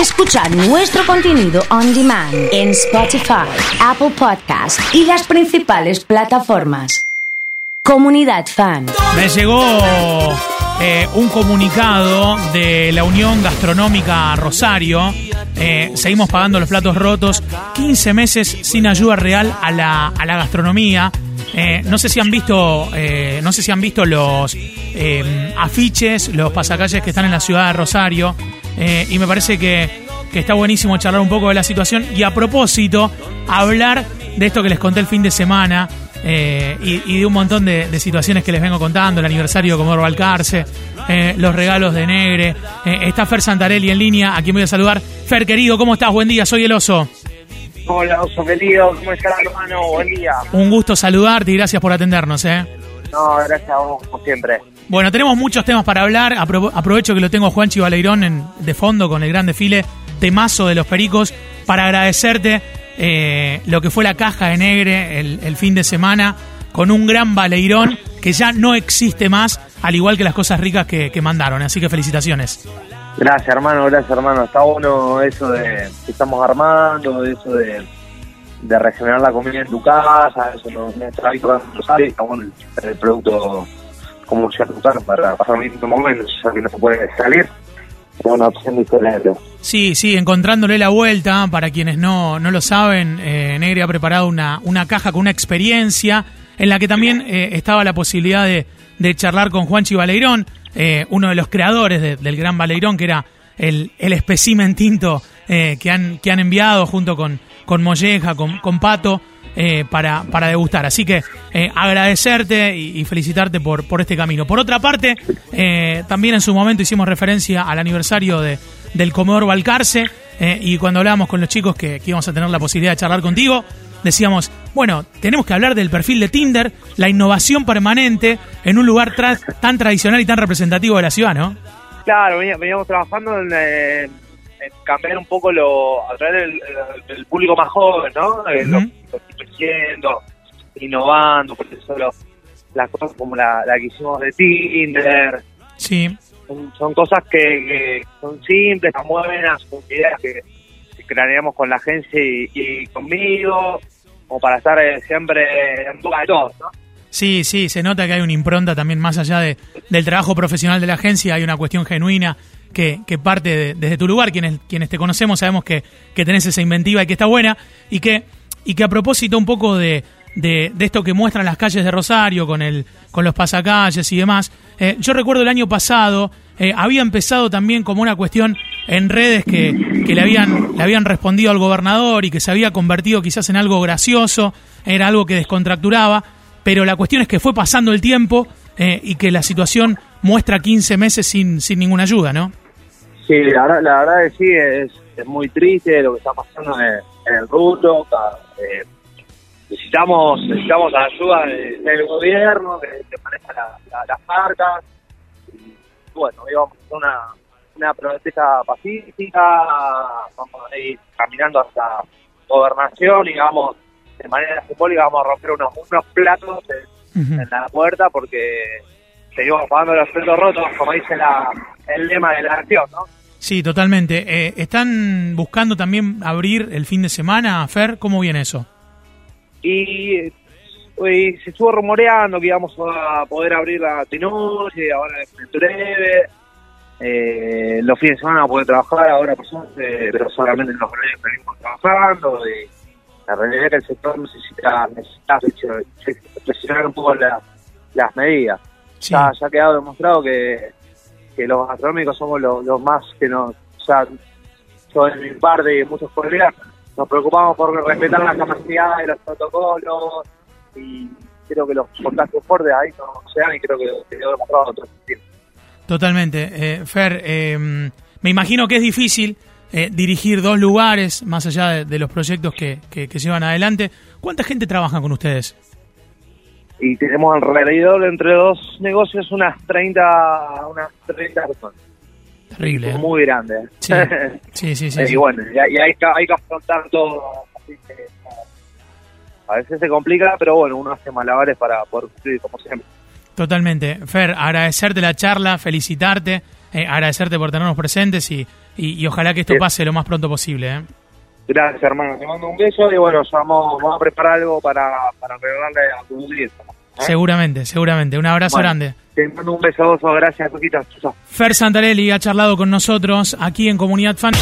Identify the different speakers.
Speaker 1: escuchar nuestro contenido on demand en Spotify, Apple Podcast y las principales plataformas. Comunidad Fan.
Speaker 2: Me llegó eh, un comunicado de la Unión Gastronómica Rosario. Eh, seguimos pagando los platos rotos. 15 meses sin ayuda real a la, a la gastronomía. Eh, no sé si han visto, no sé si han visto los afiches, los pasacalles que están en la ciudad de Rosario. Eh, y me parece que, que está buenísimo charlar un poco de la situación. Y a propósito, hablar de esto que les conté el fin de semana. eh, y, y de un montón de, de situaciones que les vengo contando, el aniversario de Comodoro Balcarce, eh, los regalos de Negre. Eh, está Fer Santarelli en línea, a quien voy a saludar. Fer, querido, ¿cómo estás? Buen día, soy el oso.
Speaker 3: Hola, oso querido, ¿cómo estás, hermano? Buen día.
Speaker 2: Un gusto saludarte y gracias por atendernos. ¿eh?
Speaker 3: No, gracias a vos, como siempre.
Speaker 2: Bueno, tenemos muchos temas para hablar. Apro- aprovecho que lo tengo Juanchi Baleirón en, de fondo con el gran desfile temazo de los Pericos para agradecerte eh, lo que fue la caja de Negre el, el fin de semana con un gran Baleirón que ya no existe más, al igual que las cosas ricas que, que mandaron. Así que felicitaciones.
Speaker 3: Gracias, hermano, gracias, hermano. Está bueno eso de que estamos armando, eso de, de regenerar la comida en tu casa, eso no bueno el, el producto como tu casa para pasar un momento, ya que no se puede salir. Es una opción diferente.
Speaker 2: Sí, sí, encontrándole la vuelta, para quienes no, no lo saben, eh, Negre ha preparado una, una caja con una experiencia en la que también eh, estaba la posibilidad de, de charlar con Juanchi Baleirón, eh, uno de los creadores de- del Gran Baleirón, que era el, el espécimen tinto eh, que, han, que han enviado junto con, con Molleja, con, con Pato, eh, para, para degustar. Así que eh, agradecerte y, felicitarte por, por este camino. Por otra parte, eh, también en su momento hicimos referencia al aniversario de, del Comodoro Balcarce y cuando hablábamos con los chicos que, que íbamos a tener la posibilidad de charlar contigo, decíamos, bueno, tenemos que hablar del perfil de Tinder, la innovación permanente en un lugar tan tradicional y tan representativo de la ciudad, ¿no?
Speaker 3: Claro, venía- veníamos trabajando en cambiar un poco lo, a través del, del público más joven, ¿no? Eh, lo que estoy haciendo, innovando, por eso lo- las cosas como la, la que hicimos de Tinder,
Speaker 2: Sí,
Speaker 3: son, son cosas que, que son simples, son buenas, son ideas que, que craneamos con la agencia y, y conmigo, como para estar eh, siempre en boca de todos, ¿no?
Speaker 2: Sí, sí, se nota que hay una impronta también más allá de, del trabajo profesional de la agencia, hay una cuestión genuina que, parte de- desde tu lugar. Quienes, quienes te conocemos sabemos que, que tenés esa inventiva y que está buena y que, y que a propósito un poco de, de, de esto que muestran las calles de Rosario con, el, con los pasacalles y demás, eh, yo recuerdo el año pasado eh, había empezado también como una cuestión en redes que, que le, habían, le habían respondido al gobernador y que se había convertido quizás en algo gracioso, era algo que descontracturaba pero la cuestión es que fue pasando el tiempo eh, y que la situación muestra 15 meses sin, sin ninguna ayuda, ¿no?
Speaker 3: Sí, la verdad, la verdad que sí, es, es muy triste lo que está pasando en, en el ca- eh, necesitamos necesitamos ayuda de- del gobierno, que, que maneja la- la- las marcas. Y bueno, hoy vamos a hacer una, una protesta pacífica, vamos a ir caminando hasta gobernación y vamos, de manera simbólica, vamos a romper unos, unos platos en, la puerta porque seguimos pagando los platos rotos, como dice la, el lema de la acción, ¿no?
Speaker 2: Sí, totalmente. Eh, ¿Están buscando también abrir el fin de semana, Fer? ¿Cómo viene eso?
Speaker 3: Y eh, hoy se estuvo rumoreando que íbamos a poder abrir la de noche, ahora en breve. Eh, los fines de semana vamos a poder trabajar, ahora suerte, pero solamente en los horarios que venimos trabajando. Y la realidad es que el sector necesita, necesita presionar un poco la- las medidas.
Speaker 2: Sí.
Speaker 3: Ya, ya ha quedado demostrado que, que los gastronómicos somos los, más que nos, o sea, yo en mi parte y muchos colegas nos preocupamos por respetar la capacidad de los protocolos y creo que los contagios fuertes ahí no se dan y creo que quedó demostrado en otros sentidos.
Speaker 2: Totalmente. Eh, Fer, eh, me imagino que es difícil eh, dirigir dos lugares, más allá de, los proyectos que, que llevan adelante. ¿Cuánta gente trabaja con ustedes?
Speaker 3: Y tenemos alrededor entre dos negocios unas 30, unas 30 personas.
Speaker 2: Terrible. ¿eh?
Speaker 3: Muy grandes.
Speaker 2: Sí, sí, sí. sí,
Speaker 3: y
Speaker 2: sí.
Speaker 3: bueno, y hay, y hay que, hay que afrontar todo. así que, a veces se complica, pero bueno, uno hace malabares para poder cumplir como siempre.
Speaker 2: Totalmente. Fer, agradecerte la charla, felicitarte eh, agradecerte por tenernos presentes y, y, ojalá que esto pase lo más pronto posible. ¿eh?
Speaker 3: Gracias, hermano. Te mando un beso y bueno, vamos, vamos a preparar algo para, para regalarle a tu audiencia.
Speaker 2: ¿eh? Seguramente, seguramente. Un abrazo grande.
Speaker 3: Te mando un beso, gracias, Coquita.
Speaker 2: Fer Santarelli ha charlado con nosotros aquí en Comunidad Fan.